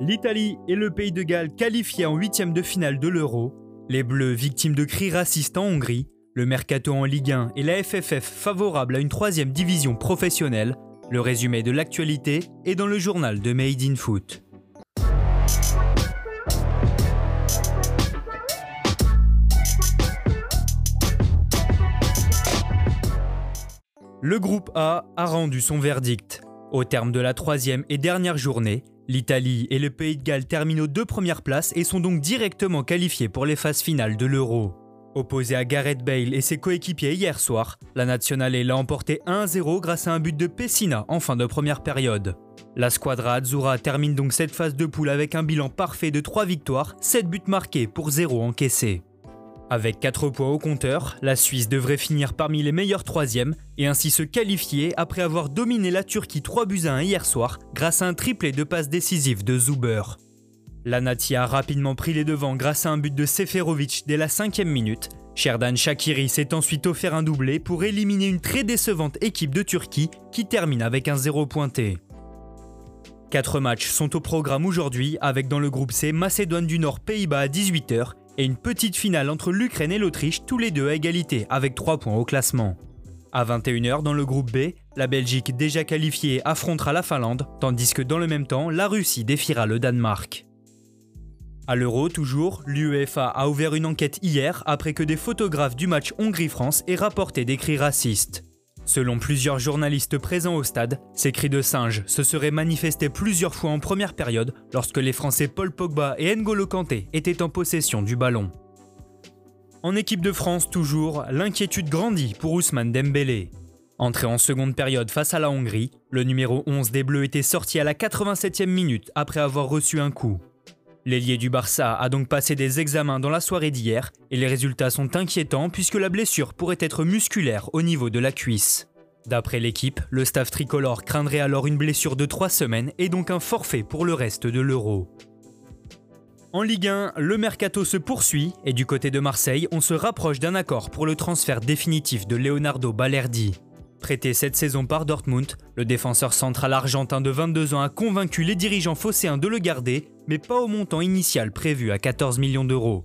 L'Italie et le Pays de Galles qualifiés en huitième de finale de l'Euro, les Bleus victimes de cris racistes en Hongrie, le mercato en Ligue 1 et la FFF favorable à une troisième division professionnelle, le résumé de l'actualité est dans le journal de Made in Foot. Le groupe A a rendu son verdict. Au terme de la troisième et dernière journée, l'Italie et le Pays de Galles terminent aux deux premières places et sont donc directement qualifiés pour les phases finales de l'Euro. Opposé à Gareth Bale et ses coéquipiers hier soir, la Nationale l'a emporté 1-0 grâce à un but de Pessina en fin de première période. La squadra Azzurra termine donc cette phase de poule avec un bilan parfait de 3 victoires, 7 buts marqués pour 0 encaissés. Avec 4 points au compteur, la Suisse devrait finir parmi les meilleurs troisièmes et ainsi se qualifier après avoir dominé la Turquie 3 buts à 1 hier soir grâce à un triplé de passes décisives de Zuber. La Nati a rapidement pris les devants grâce à un but de Seferovic dès la cinquième minute. Sherdan Shakiri s'est ensuite offert un doublé pour éliminer une très décevante équipe de Turquie qui termine avec un 0 pointé. Quatre matchs sont au programme aujourd'hui avec dans le groupe C Macédoine du Nord Pays-Bas à 18h et une petite finale entre l'Ukraine et l'Autriche, tous les deux à égalité, avec 3 points au classement. À 21h dans le groupe B, la Belgique déjà qualifiée affrontera la Finlande, tandis que dans le même temps, la Russie défiera le Danemark. À l'Euro, toujours, l'UEFA a ouvert une enquête hier après que des photographes du match Hongrie-France aient rapporté des cris racistes. Selon plusieurs journalistes présents au stade, ces cris de singe se seraient manifestés plusieurs fois en première période lorsque les Français Paul Pogba et N'Golo Kanté étaient en possession du ballon. En équipe de France toujours, l'inquiétude grandit pour Ousmane Dembélé. Entré en seconde période face à la Hongrie, le numéro 11 des Bleus était sorti à la 87e minute après avoir reçu un coup. L'ailier du Barça a donc passé des examens dans la soirée d'hier et les résultats sont inquiétants puisque la blessure pourrait être musculaire au niveau de la cuisse. D'après l'équipe, le staff tricolore craindrait alors une blessure de 3 semaines et donc un forfait pour le reste de l'Euro. En Ligue 1, le mercato se poursuit et du côté de Marseille, on se rapproche d'un accord pour le transfert définitif de Leonardo Balerdi. Prêté cette saison par Dortmund, le défenseur central argentin de 22 ans a convaincu les dirigeants phocéens de le garder, mais pas au montant initial prévu à 14 millions d'euros.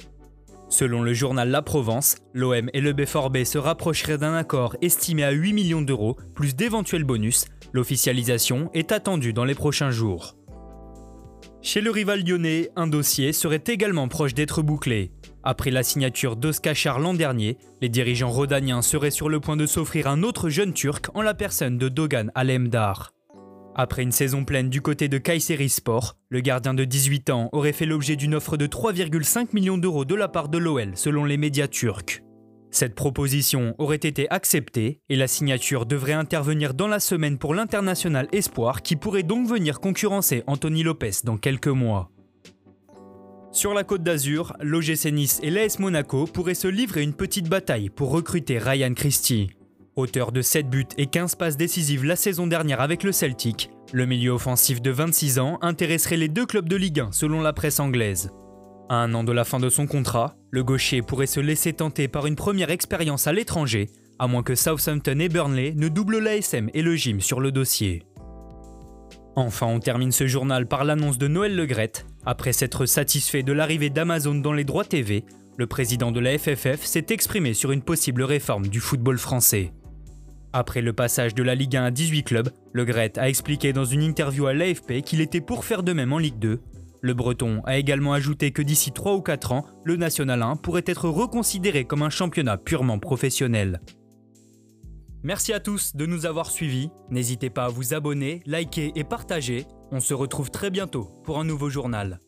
Selon le journal La Provence, l'OM et le B4B se rapprocheraient d'un accord estimé à 8 millions d'euros, plus d'éventuels bonus. L'officialisation est attendue dans les prochains jours. Chez le rival lyonnais, un dossier serait également proche d'être bouclé. Après la signature d'Oskachar l'an dernier, les dirigeants rodaniens seraient sur le point de s'offrir un autre jeune turc en la personne de Dogan Alemdar. Après une saison pleine du côté de Kayseri Sport, le gardien de 18 ans aurait fait l'objet d'une offre de 3,5 millions d'euros de la part de l'OL selon les médias turcs. Cette proposition aurait été acceptée et la signature devrait intervenir dans la semaine pour l'international Espoir qui pourrait donc venir concurrencer Anthony Lopez dans quelques mois. Sur la côte d'Azur, l'OGC Nice et l'AS Monaco pourraient se livrer une petite bataille pour recruter Ryan Christie. Auteur de 7 buts et 15 passes décisives la saison dernière avec le Celtic, le milieu offensif de 26 ans intéresserait les deux clubs de Ligue 1 selon la presse anglaise. À un an de la fin de son contrat, le gaucher pourrait se laisser tenter par une première expérience à l'étranger, à moins que Southampton et Burnley ne doublent l'ASM et le gym sur le dossier. Enfin, on termine ce journal par l'annonce de Noël Legrette, après s'être satisfait de l'arrivée d'Amazon dans les droits TV, le président de la FFF s'est exprimé sur une possible réforme du football français. Après le passage de la Ligue 1 à 18 clubs, Le a expliqué dans une interview à l'AFP qu'il était pour faire de même en Ligue 2. Le Breton a également ajouté que d'ici 3 ou 4 ans, le National 1 pourrait être reconsidéré comme un championnat purement professionnel. Merci à tous de nous avoir suivis. N'hésitez pas à vous abonner, liker et partager. On se retrouve très bientôt pour un nouveau journal.